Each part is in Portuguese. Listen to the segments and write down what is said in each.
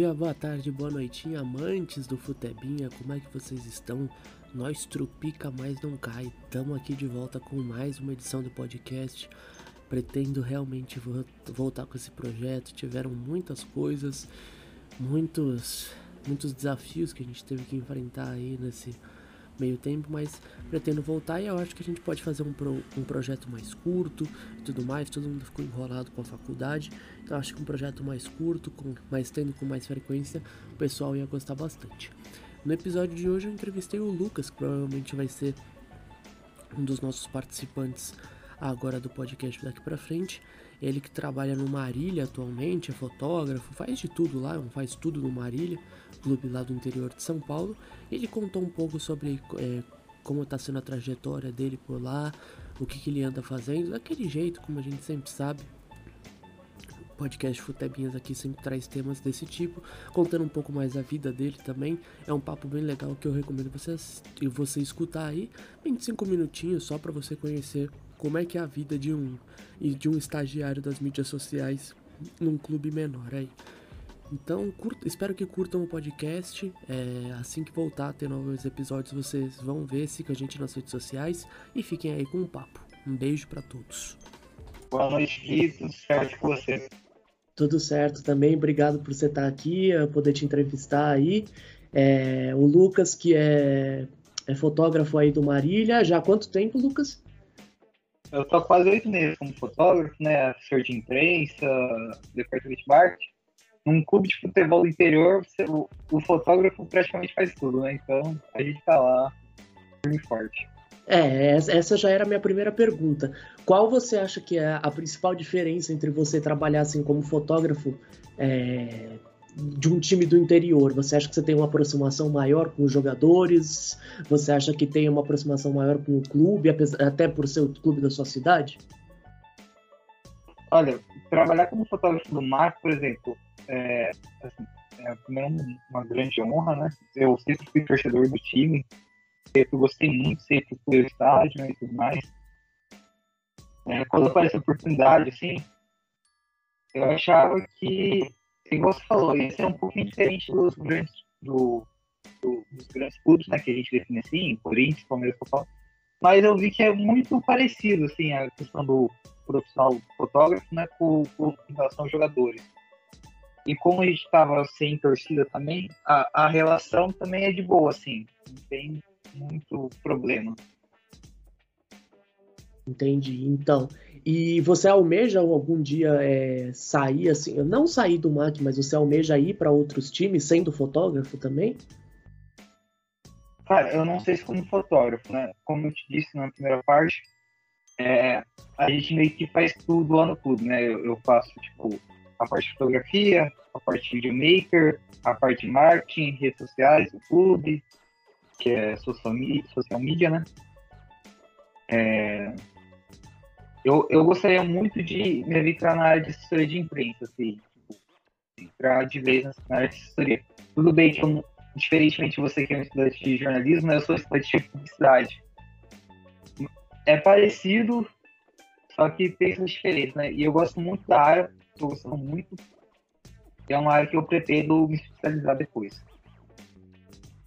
Dia, boa tarde, boa noitinha, amantes do Futebinha, como é que vocês estão? Nós Trupica Mais Não Cai, estamos aqui de volta com mais uma edição do podcast. Pretendo realmente voltar com esse projeto. Tiveram muitas coisas, muitos, muitos desafios que a gente teve que enfrentar aí nesse meio tempo, mas pretendo voltar e eu acho que a gente pode fazer um, pro, um projeto mais curto e tudo mais. Todo mundo ficou enrolado com a faculdade, então acho que um projeto mais curto, com, mais tendo com mais frequência, o pessoal ia gostar bastante. No episódio de hoje eu entrevistei o Lucas, que provavelmente vai ser um dos nossos participantes agora do podcast daqui para frente. Ele que trabalha no Marília atualmente, é fotógrafo, faz de tudo lá, faz tudo no Marília, clube lá do interior de São Paulo. Ele contou um pouco sobre é, como está sendo a trajetória dele por lá, o que, que ele anda fazendo, daquele jeito, como a gente sempre sabe. Podcast Futebinhas aqui sempre traz temas desse tipo, contando um pouco mais da vida dele também. É um papo bem legal que eu recomendo você, você escutar aí, 25 minutinhos só para você conhecer como é que é a vida de um de um estagiário das mídias sociais num clube menor aí. Então, curto, espero que curtam o podcast. É, assim que voltar a ter novos episódios, vocês vão ver, sigam a gente nas redes sociais e fiquem aí com o um papo. Um beijo para todos. Boa noite, Gui. Tudo certo com você? Tudo certo também. Obrigado por você estar aqui, poder te entrevistar aí. É, o Lucas, que é, é fotógrafo aí do Marília. Já há quanto tempo, Lucas? Eu tô quase oito meses como fotógrafo, né? Assessor de imprensa, departamento de marketing. Num clube de futebol do interior, você, o, o, fotógrafo praticamente faz tudo, né? Então a gente tá lá firme forte. É, essa já era a minha primeira pergunta. Qual você acha que é a principal diferença entre você trabalhar assim como fotógrafo é, de um time do interior? Você acha que você tem uma aproximação maior com os jogadores? Você acha que tem uma aproximação maior com o clube, até por ser o clube da sua cidade? Olha, trabalhar como fotógrafo do mar, por exemplo, é, assim, é uma grande honra, né? Eu sempre fui torcedor do time, sempre gostei muito, sempre fui ao estádio e tudo mais. É, quando aparece a oportunidade, assim, eu achava que igual você falou, isso é um pouquinho diferente dos grandes, do, do, dos grandes clubes, né, que a gente define assim, Corinthians, Palmeiras, São Paulo. Mas eu vi que é muito parecido, assim, a questão do profissional fotógrafo, né, com, com relação aos jogadores. E como a gente estava sem torcida também, a, a relação também é de boa, assim, não tem muito problema. Entendi. Então, e você almeja algum dia é, sair assim, não sair do MAC, mas você almeja ir para outros times sendo fotógrafo também? Cara, eu não sei se como fotógrafo, né? Como eu te disse na primeira parte, é, a gente meio que faz tudo no clube, né? Eu, eu, faço, tipo, a parte de fotografia, a parte de videomaker, a parte de marketing, redes sociais do clube, que é social media, social media né? É, eu, eu gostaria muito de me entrar na área de assessoria de imprensa, assim, tipo, entrar de vez na área de assessoria. Tudo bem que eu, diferentemente de você que é um estudante de jornalismo, eu sou estudante de publicidade. É parecido, só que tem suas diferenças, né? E eu gosto muito da área, estou gostando muito. É uma área que eu pretendo me especializar depois.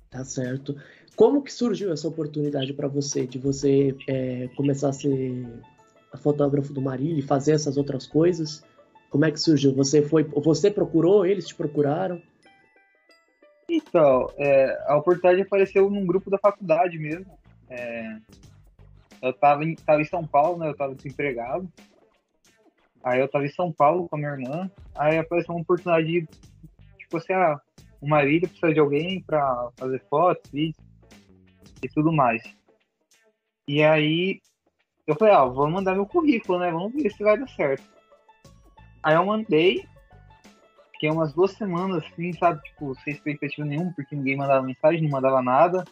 Tá certo. Como que surgiu essa oportunidade para você, de você é, começar a ser fotógrafo do Marília e fazer essas outras coisas? Como é que surgiu? Você foi, você procurou, eles te procuraram? Então, é, a oportunidade apareceu num grupo da faculdade mesmo. É, eu estava em, tava em São Paulo, né? Eu estava desempregado. Aí eu estava em São Paulo com a minha irmã. Aí apareceu uma oportunidade de, tipo assim, ah, Marília precisa de alguém para fazer fotos, vídeos e tudo mais. E aí eu falei, ó, ah, vou mandar meu currículo, né? Vamos ver se vai dar certo. Aí eu mandei, fiquei umas duas semanas assim, sabe? Tipo, sem expectativa nenhuma, porque ninguém mandava mensagem, não mandava nada.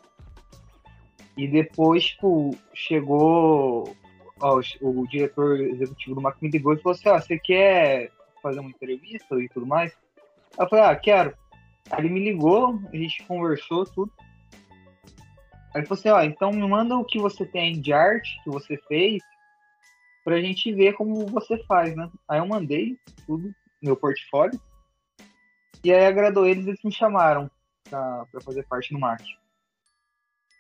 E depois, tipo, chegou ó, o, o diretor executivo do Mac e falou assim, ó, você quer fazer uma entrevista e tudo mais? Aí eu falei, ah, quero. Aí ele me ligou, a gente conversou, tudo. Aí ele falou assim, ó, então me manda o que você tem de arte que você fez pra gente ver como você faz, né? Aí eu mandei tudo, meu portfólio. E aí agradou eles, eles me chamaram para fazer parte do marketing.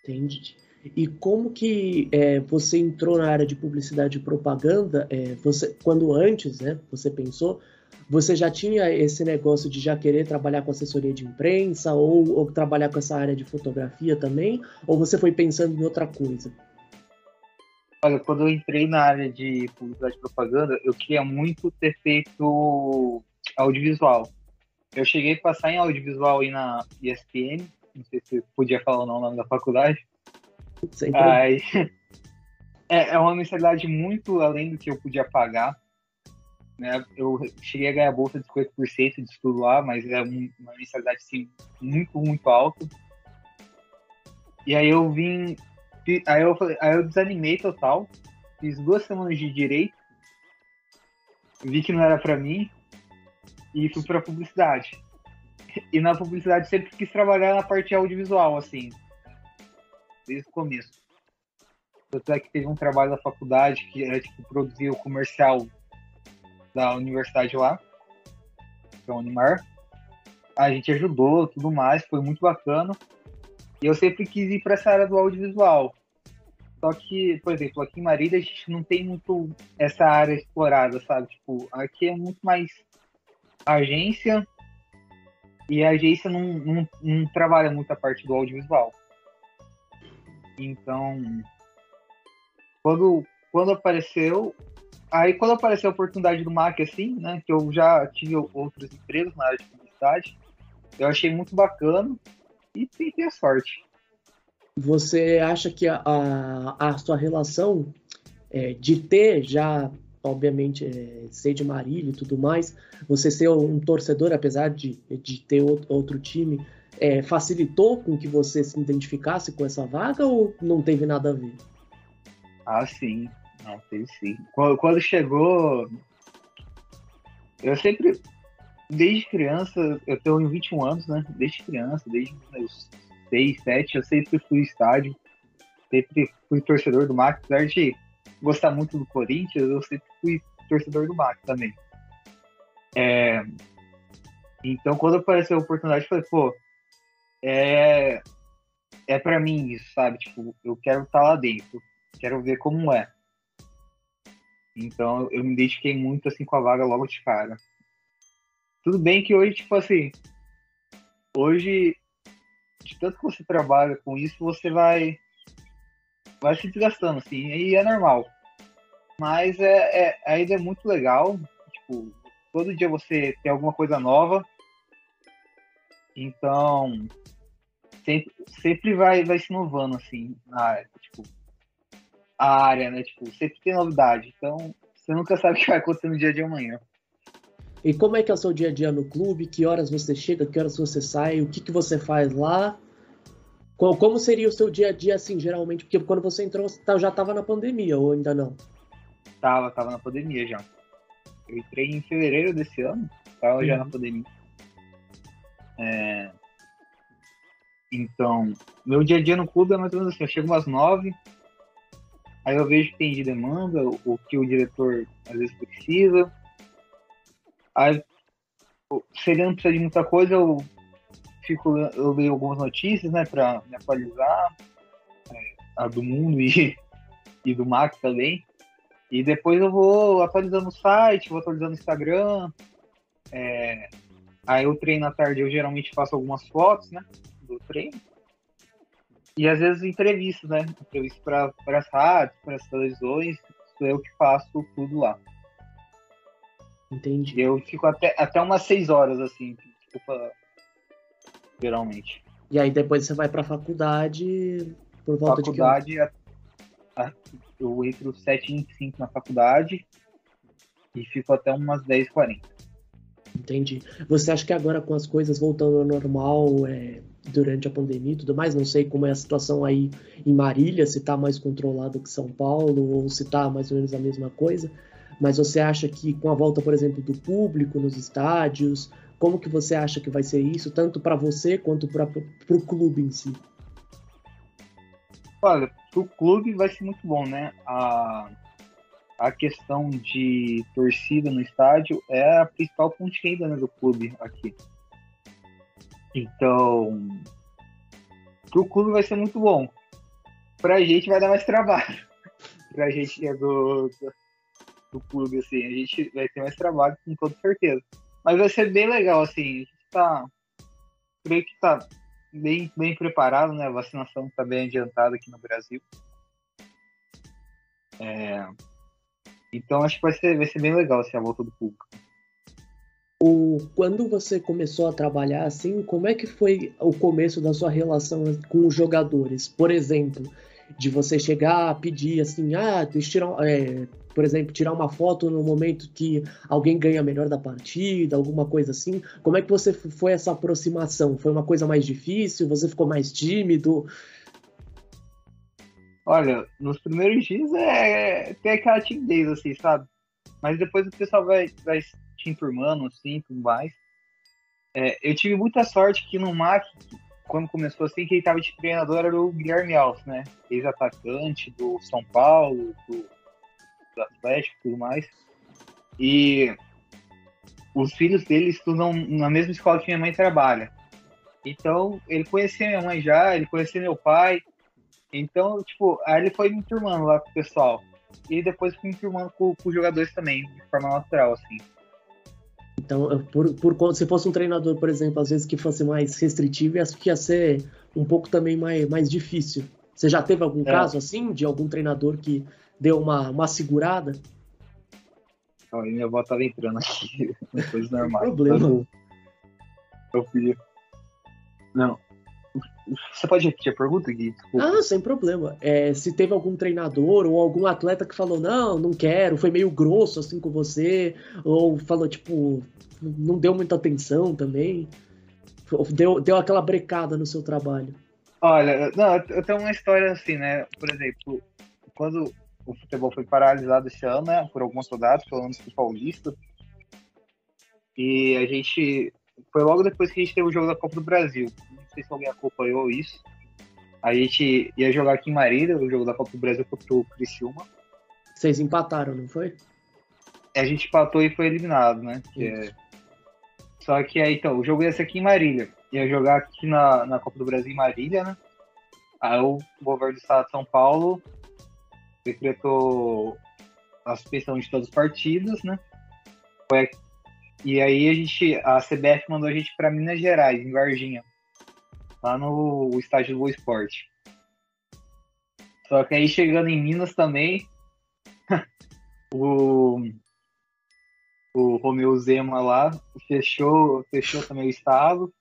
Entendi. E como que é, você entrou na área de publicidade e propaganda? É, você, quando antes, né, você pensou, você já tinha esse negócio de já querer trabalhar com assessoria de imprensa ou, ou trabalhar com essa área de fotografia também? Ou você foi pensando em outra coisa? Olha, quando eu entrei na área de publicidade e propaganda, eu queria muito ter feito audiovisual. Eu cheguei a passar em audiovisual aí na ESPN, não sei se podia falar o nome da faculdade. Sempre. Aí, é, é uma mensalidade muito além do que eu podia pagar. Né? Eu cheguei a ganhar bolsa de 50% de estudo lá, mas é uma mensalidade assim, muito, muito alta. E aí eu vim. Aí eu, aí eu desanimei total. Fiz duas semanas de direito. Vi que não era para mim. E fui pra publicidade. E na publicidade sempre quis trabalhar na parte audiovisual, assim desde o começo. Tanto é que teve um trabalho da faculdade que era tipo produzir o comercial da universidade lá, que é o Unimar. A gente ajudou, tudo mais, foi muito bacana. E eu sempre quis ir para essa área do audiovisual. Só que, por exemplo, aqui em Marília a gente não tem muito essa área explorada, sabe? Tipo, aqui é muito mais agência e a agência não, não, não trabalha muito a parte do audiovisual. Então, quando, quando apareceu, aí quando apareceu a oportunidade do MAC, assim, né, que eu já tive outros empregos na área de publicidade, eu achei muito bacana e tentei a sorte. Você acha que a, a, a sua relação é, de ter já, obviamente, é, ser de Marília e tudo mais, você ser um torcedor, apesar de, de ter outro time, é, facilitou com que você se identificasse com essa vaga ou não teve nada a ver? Ah, sim. Não, teve sim. Quando, quando chegou. Eu sempre. Desde criança, eu tenho 21 anos, né? Desde criança, desde meus 6, 7, eu sempre fui estádio. Sempre fui torcedor do MAC. Apesar de gostar muito do Corinthians, eu sempre fui torcedor do MAC também. É, então, quando apareceu a oportunidade, eu falei, pô, é, é para mim isso, sabe? Tipo, eu quero estar tá lá dentro, quero ver como é. Então eu me identifiquei muito assim com a vaga logo de cara. Tudo bem que hoje, tipo assim, hoje, de tanto que você trabalha com isso, você vai vai se desgastando, assim, e é normal. Mas é, é, ainda é muito legal, tipo, todo dia você tem alguma coisa nova. Então, sempre, sempre vai, vai se inovando, assim, na área. A área, né? Tipo, sempre tem novidade. Então, você nunca sabe o que vai acontecer no dia de amanhã. E como é que é o seu dia a dia no clube? Que horas você chega? Que horas você sai? O que, que você faz lá? Como seria o seu dia a dia, assim, geralmente? Porque quando você entrou, você tá, já estava na pandemia, ou ainda não? Tava, tava na pandemia já. Eu entrei em fevereiro desse ano, tava uhum. já na pandemia. É, então, meu dia a dia no clube é mais ou menos assim, eu chego umas nove, aí eu vejo que tem de demanda, o que o diretor às vezes precisa. Aí, se ele não precisa de muita coisa, eu fico, eu leio algumas notícias, né, para me atualizar, é, a do mundo e, e do Max também. E depois eu vou atualizando o site, vou atualizando o Instagram. É, aí eu treino à tarde, eu geralmente faço algumas fotos, né? do treino. E às vezes entrevistas, né? Entrevistas para as rádios, para as televisões, sou eu que faço tudo lá. Entendi. Eu fico até, até umas seis horas, assim, desculpa, geralmente. E aí depois você vai para a faculdade por volta faculdade, de que Eu entro 7h25 na faculdade e fico até umas 10h40. Entendi. Você acha que agora com as coisas voltando ao normal, é, durante a pandemia e tudo mais. Não sei como é a situação aí em Marília, se está mais controlado que São Paulo ou se está mais ou menos a mesma coisa. Mas você acha que com a volta, por exemplo, do público nos estádios, como que você acha que vai ser isso, tanto para você quanto para o clube em si? Olha, para o clube vai ser muito bom, né? A, a questão de torcida no estádio é a principal renda né, do clube aqui. Então, pro clube vai ser muito bom. Pra gente vai dar mais trabalho. pra gente que é do, do, do clube, assim, a gente vai ter mais trabalho com toda certeza. Mas vai ser bem legal, assim, a gente tá. Creio que tá bem, bem preparado, né? A vacinação tá bem adiantada aqui no Brasil. É, então acho que vai ser, vai ser bem legal assim, a volta do público. O, quando você começou a trabalhar assim, como é que foi o começo da sua relação com os jogadores? Por exemplo, de você chegar a pedir assim, ah, tirar, é, por exemplo, tirar uma foto no momento que alguém ganha melhor da partida, alguma coisa assim. Como é que você foi essa aproximação? Foi uma coisa mais difícil? Você ficou mais tímido? Olha, nos primeiros dias é, tem aquela timidez, assim, sabe? Mas depois o pessoal vai, vai te enturmando, assim, tudo mais. É, eu tive muita sorte que no MAC, quando começou assim, quem estava de treinador era o Guilherme Alves, né? Ex-atacante do São Paulo, do, do Atlético e tudo mais. E os filhos dele estudam na mesma escola que minha mãe trabalha. Então, ele conhecia minha mãe já, ele conhecia meu pai. Então, tipo, aí ele foi me turmando lá com o pessoal. E depois fui me turmando com, com os jogadores também, de forma natural, assim. Então, por, por se fosse um treinador, por exemplo, às vezes que fosse mais restritivo, acho que ia ser um pouco também mais, mais difícil. Você já teve algum é. caso assim, de algum treinador que deu uma, uma segurada? Olha, minha avó tava entrando aqui, coisa normal. Não problema. Eu fui. Não, você pode repetir a pergunta, Gui? Desculpa. Ah, sem problema. É, se teve algum treinador ou algum atleta que falou, não, não quero, foi meio grosso assim com você, ou falou, tipo, não deu muita atenção também, deu, deu aquela brecada no seu trabalho. Olha, não, eu tenho uma história assim, né? Por exemplo, quando o futebol foi paralisado esse ano, né, por algumas rodadas, pelo menos pro Paulista, e a gente. Foi logo depois que a gente teve o jogo da Copa do Brasil sei se alguém acompanhou isso. A gente ia jogar aqui em Marília, o jogo da Copa do Brasil contra o Criciúma. Vocês empataram, não foi? A gente empatou e foi eliminado, né? É... Só que aí, então, o jogo ia ser aqui em Marília. Ia jogar aqui na, na Copa do Brasil em Marília, né? Aí o governo do estado de São Paulo decretou a suspensão de todos os partidos, né? E aí a gente, a CBF mandou a gente para Minas Gerais, em Varginha lá no estádio do Boa Esporte. Só que aí chegando em Minas também, o, o Romeu Zema lá fechou, fechou também o estado,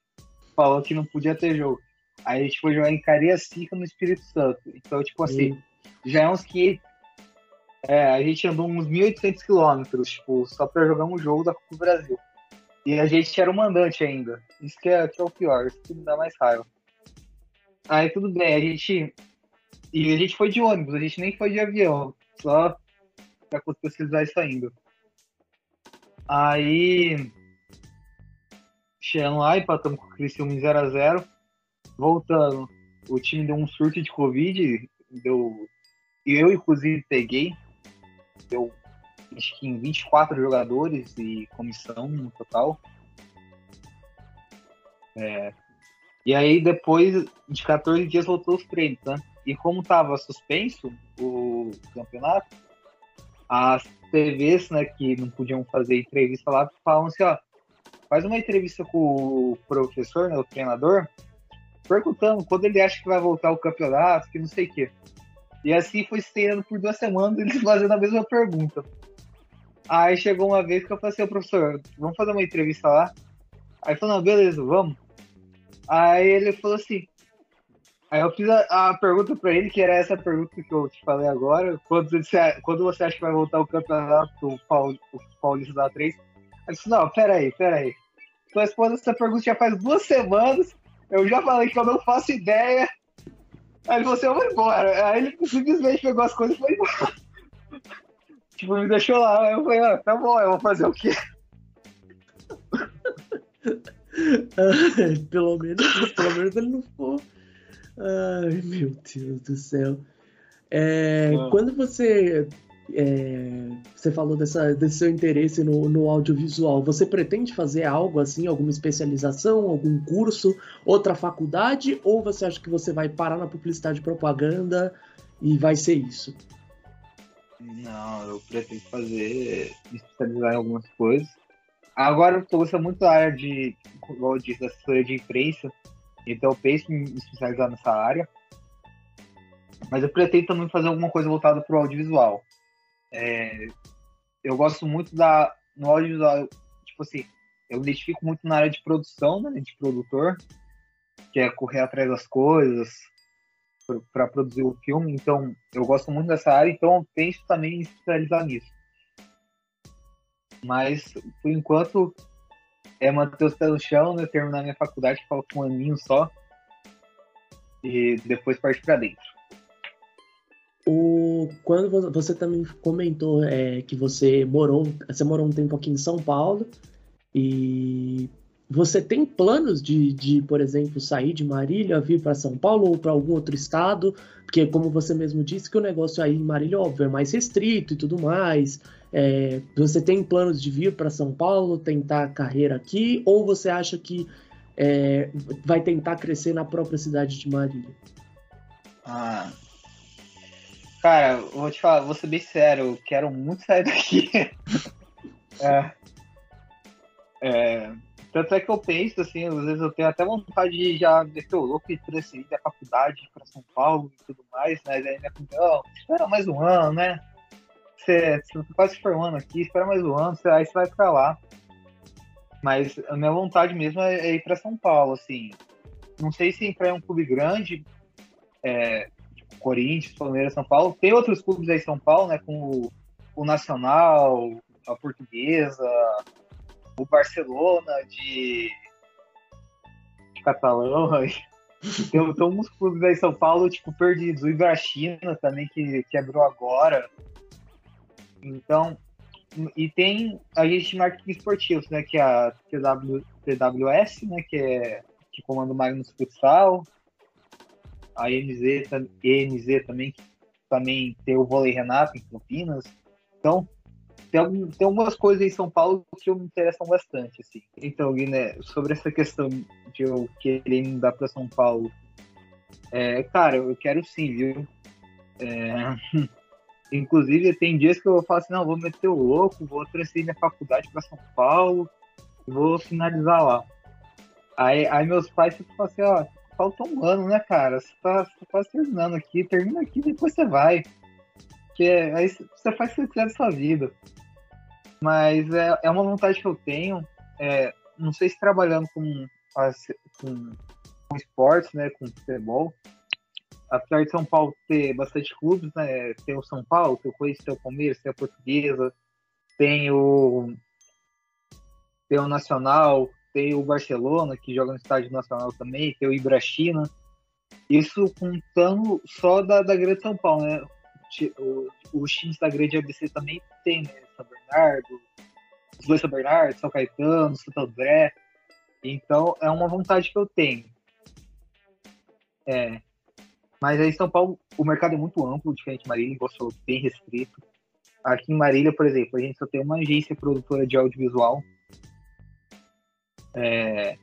falou que não podia ter jogo. Aí a gente foi jogar em Cariacica no Espírito Santo. Então, tipo assim, já é uns que é, a gente andou uns 1.800 quilômetros, tipo, só pra jogar um jogo da Copa do Brasil. E a gente era o mandante ainda. Isso que é, que é o pior, isso que dá mais raiva. Aí tudo bem, a gente. E a gente foi de ônibus, a gente nem foi de avião. Só pra pesquisar isso ainda. Aí. Chegando lá, empatamos com o Criciúma em 0x0. Voltando, o time deu um surto de Covid. Deu. Eu, inclusive, peguei. Deu acho que em 24 jogadores e comissão no total. É, e aí depois de 14 dias voltou os treinos, né? E como estava suspenso o campeonato, as TVs, né, que não podiam fazer entrevista lá, falam assim, ó, faz uma entrevista com o professor, né, o treinador, perguntando quando ele acha que vai voltar o campeonato, que não sei o quê. E assim foi estendendo por duas semanas, eles fazendo a mesma pergunta. Aí chegou uma vez que eu falei assim, professor, vamos fazer uma entrevista lá? Aí falou, não, beleza, vamos. Aí ele falou assim. Aí eu fiz a, a pergunta para ele, que era essa pergunta que eu te falei agora. Quando você, quando você acha que vai voltar o campeonato o Paul, o Paulista da 3? Ele disse, não, peraí, peraí. Tô respondendo essa pergunta já faz duas semanas. Eu já falei que eu não faço ideia. Aí ele falou assim, eu vou embora. Aí ele simplesmente pegou as coisas e foi embora. Tipo, me deixou lá. Eu falei, ah, tá bom, eu vou fazer o quê? pelo menos, pelo menos ele não ficou. Ai, meu Deus do céu. É, ah. Quando você é, você falou dessa, desse seu interesse no, no audiovisual. Você pretende fazer algo assim, alguma especialização, algum curso, outra faculdade, ou você acha que você vai parar na publicidade e propaganda e vai ser isso? Não, eu pretendo fazer, especializar em algumas coisas. Agora eu estou gostando muito da área de, disse, da assessoria de imprensa, então eu penso em me especializar nessa área. Mas eu pretendo também fazer alguma coisa voltada para o audiovisual. É, eu gosto muito da. No audiovisual, tipo assim, eu me identifico muito na área de produção, né, de produtor, que é correr atrás das coisas para produzir o filme. Então, eu gosto muito dessa área, então eu penso também em especializar nisso. Mas, por enquanto, é manter os pés no chão, né, terminar minha faculdade, falta um aninho só, e depois partir para dentro. O, quando você também comentou é, que você morou, você morou um tempo aqui em São Paulo e você tem planos de, de por exemplo, sair de Marília, vir para São Paulo ou para algum outro estado? Porque, como você mesmo disse, que o negócio aí em Marília, óbvio, é mais restrito e tudo mais. É, você tem planos de vir para São Paulo, tentar carreira aqui, ou você acha que é, vai tentar crescer na própria cidade de Marília? Ah, Cara, vou te falar, vou ser bem sério, quero muito sair daqui. é, é, tanto é que eu penso, assim, às vezes eu tenho até vontade de já meter o louco e transferir da faculdade para São Paulo e tudo mais, mas aí minha não, espera mais um ano, né? Você, você quase se formando aqui, espera mais um ano, aí você vai ficar lá. Mas a minha vontade mesmo é, é ir para São Paulo, assim. Não sei se entrar em um clube grande, é, Corinthians, Palmeiras, São Paulo. Tem outros clubes aí em São Paulo, né? Com o, o Nacional, a Portuguesa, o Barcelona de, Catalão. Tem, tem alguns clubes aí em São Paulo, tipo, perdidos. O Ibrachina também, que, que abriu agora. Então, e tem a gente marketing esportivos, né? Que é a TW, TWS, né? Que é que comanda o Magnus Futsal a EMZ, EMZ também, que também tem o Vôlei Renato em Campinas. Então, tem, algum, tem algumas coisas em São Paulo que me interessam bastante, assim. Então, Guiné, sobre essa questão de eu querer mudar para São Paulo, é, cara, eu quero sim, viu? É, inclusive, tem dias que eu falo assim, não, vou meter o louco, vou transferir minha faculdade para São Paulo, vou finalizar lá. Aí, aí meus pais ficam assim, ó, falta um ano, né, cara? Você tá, você tá terminando aqui, termina aqui depois você vai. Que é, aí você faz o que você quiser da sua vida. Mas é, é uma vontade que eu tenho. É, não sei se trabalhando com, com, com esportes, né, com futebol. Apesar de São Paulo ter bastante clubes, né? Tem o São Paulo, tem o Corinthians, tem o Palmeiras, tem a Portuguesa, tem o, tem o Nacional, tem o Barcelona, que joga no estádio nacional também, tem o Ibrachina. Isso contando só da, da Grande São Paulo, né? O, os times da Grande ABC também tem, né? São Bernardo, os dois São Bernardo, São Caetano, Santo André. Então é uma vontade que eu tenho. É. Mas aí em São Paulo o mercado é muito amplo, diferente de Marília, igual bem restrito. Aqui em Marília, por exemplo, a gente só tem uma agência produtora de audiovisual é,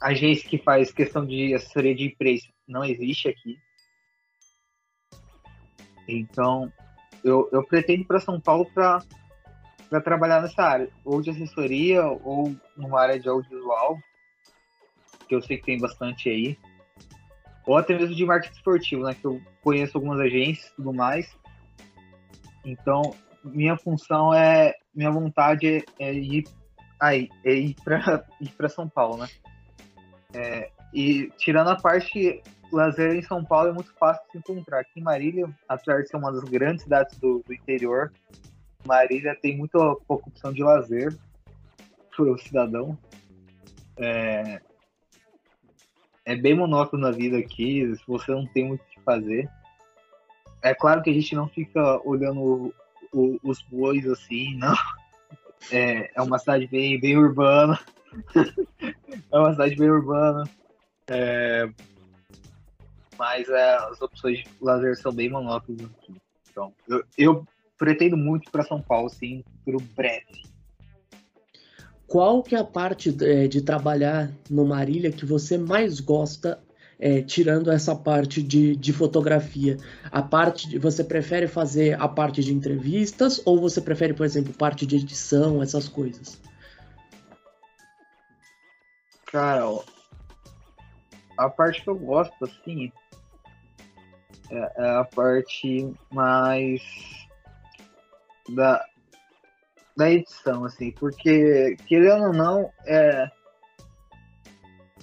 a agência que faz questão de assessoria de imprensa não existe aqui. Então, eu, eu pretendo para São Paulo para trabalhar nessa área, ou de assessoria, ou numa área de audiovisual, que eu sei que tem bastante aí, ou até mesmo de marketing esportivo, né, que eu conheço algumas agências e tudo mais. Então, minha função é, minha vontade é, é ir aí é ir para ir para São Paulo, né? É, e tirando a parte lazer em São Paulo é muito fácil de se encontrar. Aqui em Marília, apesar de ser uma das grandes cidades do, do interior, Marília tem muito pouca opção de lazer para o cidadão. É, é bem monótono a vida aqui, se você não tem muito o que fazer. É claro que a gente não fica olhando o, o, os bois assim, não. É, é uma cidade bem, bem urbana. é uma cidade bem urbana. É, mas é, as opções de lazer são bem monótonas aqui. Então, eu, eu pretendo muito para São Paulo, sim, por breve. Qual que é a parte de, de trabalhar no Marília que você mais gosta é, tirando essa parte de, de fotografia, a parte de, você prefere fazer a parte de entrevistas ou você prefere, por exemplo, parte de edição, essas coisas? Cara, a parte que eu gosto, assim, é, é a parte mais da, da edição, assim, porque, querendo ou não, é,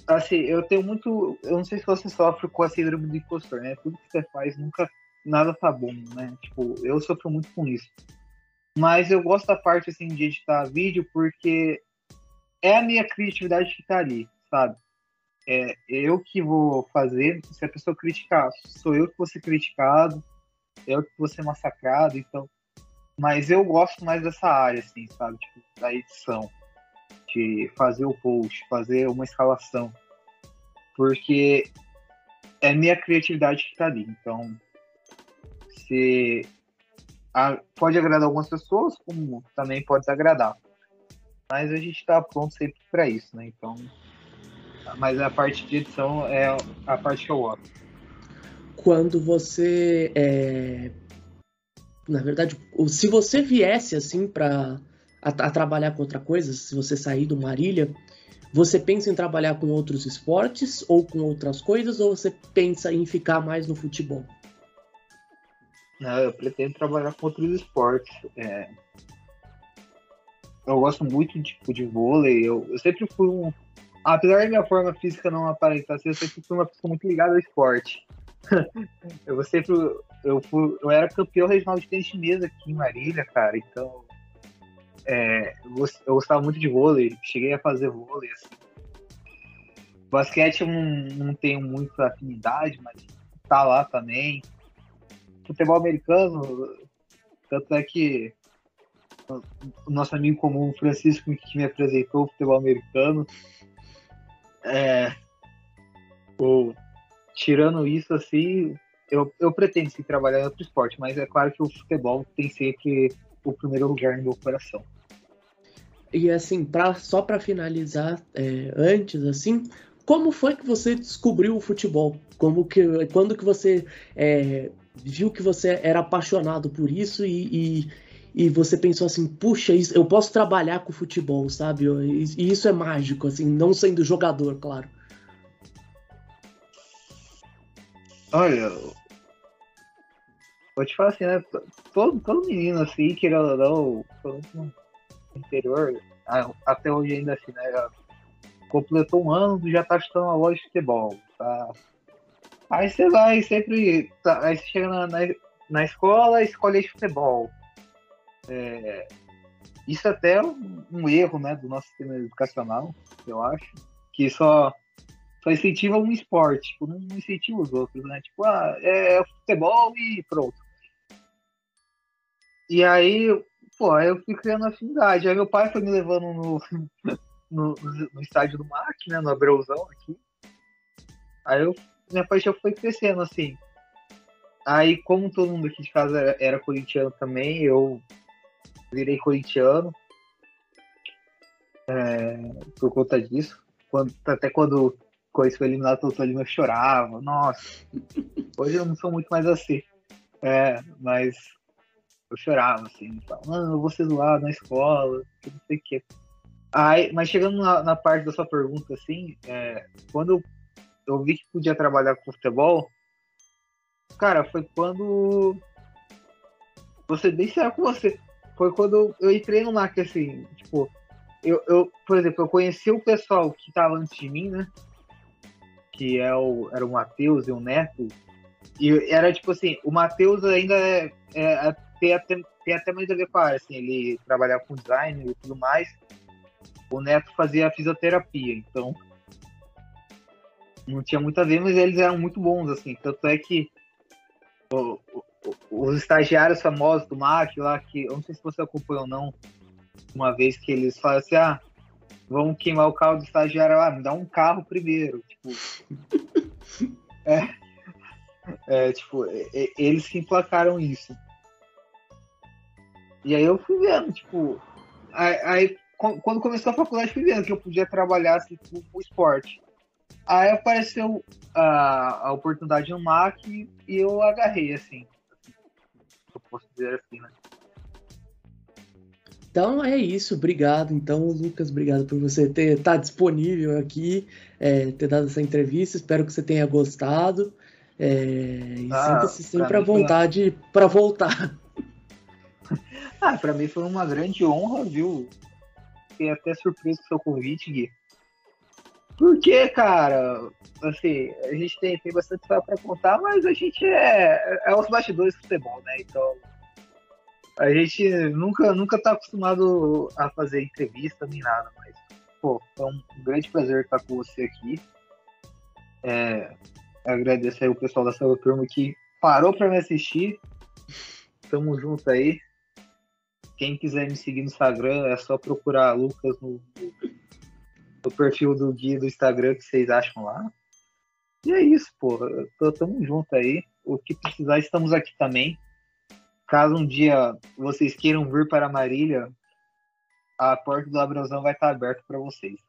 assim, eu tenho muito. Eu não sei se você sofre com a síndrome do impostor, né? Tudo que você faz nunca. Nada tá bom, né? Tipo, eu sofro muito com isso. Mas eu gosto da parte, assim, de editar vídeo porque é a minha criatividade que tá ali, sabe? É eu que vou fazer. Se a pessoa criticar, sou eu que vou ser criticado, eu que vou ser massacrado, então. Mas eu gosto mais dessa área, assim, sabe? Tipo, da edição de fazer o post, fazer uma escalação porque é minha criatividade que está ali. Então, se a, pode agradar algumas pessoas, como também pode desagradar. Mas a gente está pronto sempre para isso, né? Então, mas a parte de edição é a parte que eu gosto. Quando você é... na verdade, se você viesse assim para a, a, trabalhar com outra coisa, se você sair do Marília, você pensa em trabalhar com outros esportes ou com outras coisas, ou você pensa em ficar mais no futebol? Não, eu pretendo trabalhar com outros esportes. É... Eu gosto muito de, tipo, de vôlei. Eu, eu sempre fui um. Apesar da minha forma física não aparentar ser, eu sempre fui uma pessoa muito ligada ao esporte. eu sempre. Eu, fui, eu era campeão regional de tênis de mesa aqui em Marília, cara. Então, é, eu gostava muito de vôlei, cheguei a fazer vôlei. Assim. Basquete eu não, não tenho muita afinidade, mas tá lá também. Futebol americano, tanto é que o nosso amigo comum, Francisco, que me apresentou o futebol americano. É, o, tirando isso, assim, eu, eu pretendo sim trabalhar em outro esporte, mas é claro que o futebol tem sempre o primeiro lugar no meu coração. E assim, pra, só para finalizar, é, antes assim, como foi que você descobriu o futebol? Como que, quando que você é, viu que você era apaixonado por isso e, e, e, você pensou assim, puxa, isso, eu posso trabalhar com futebol, sabe? E, isso é mágico, assim, não sendo jogador, claro. Olha, vou te falar assim, né? Todo, todo menino assim, querendo ou não, todo interior, até hoje ainda assim, né? Completou um ano, já tá chutando a loja de futebol. Tá? Aí você vai sempre. Tá, aí você chega na, na, na escola escolhe futebol. É, isso até é um, um, erro né, do nosso sistema educacional, eu acho, que só, só incentiva um esporte, tipo, não incentiva os outros, né? Tipo, ah, é, é futebol e pronto. E aí pô, aí eu fui criando afinidade. Aí meu pai foi me levando no, no, no estádio do MAC, né, no Abreuzão aqui. Aí eu, minha paixão foi crescendo, assim. Aí, como todo mundo aqui de casa era, era corintiano também, eu virei corintiano é, por conta disso. Quando, até quando o Corinthians foi eliminado pelo Tolima, eu chorava. Nossa, hoje eu não sou muito mais assim. É, mas eu chorava, assim, falava, não, eu vou ser zoado na escola, não sei o quê. Aí, mas chegando na, na, parte da sua pergunta, assim, é, quando eu vi que podia trabalhar com futebol, cara, foi quando. Vou ser bem sério com você. Foi quando eu entrei no MAC, assim, tipo, eu, eu, por exemplo, eu conheci o pessoal que tava antes de mim, né? Que é o, era o Matheus e o Neto. E era tipo assim, o Matheus ainda é, é, tem até, tem até mais a ver com a área, assim, ele trabalhava com design e tudo mais. O Neto fazia fisioterapia, então não tinha muito a ver, mas eles eram muito bons, assim. Tanto é que os estagiários famosos do MAC lá, que eu não sei se você acompanhou ou não, uma vez que eles falam assim, ah, vamos queimar o carro do estagiário lá, me dá um carro primeiro. Tipo, é, é, tipo, eles que emplacaram isso. E aí eu fui vendo, tipo, aí, aí quando começou a faculdade, fui vendo que eu podia trabalhar assim, com, com esporte. Aí apareceu a, a oportunidade no MAC e eu agarrei, assim. Posso dizer assim, né? Então é isso, obrigado. Então, Lucas, obrigado por você ter estar tá disponível aqui, é, ter dado essa entrevista. Espero que você tenha gostado. É, e ah, sinta-se sempre à vontade foi... para voltar. Ah, para mim foi uma grande honra, viu? Fiquei até surpreso com o seu convite, Gui. Porque, cara, assim, a gente tem, tem bastante história para contar, mas a gente é, é os bastidores do futebol, né? Então, a gente nunca, nunca tá acostumado a fazer entrevista nem nada, mas, pô, é um grande prazer estar com você aqui. É, agradeço aí o pessoal da sua turma que parou para me assistir. Tamo junto aí. Quem quiser me seguir no Instagram, é só procurar Lucas no, no perfil do guia do Instagram que vocês acham lá. E é isso, pô. Tamo junto aí. O que precisar, estamos aqui também. Caso um dia vocês queiram vir para Marília, a porta do Abraãozão vai estar aberta para vocês.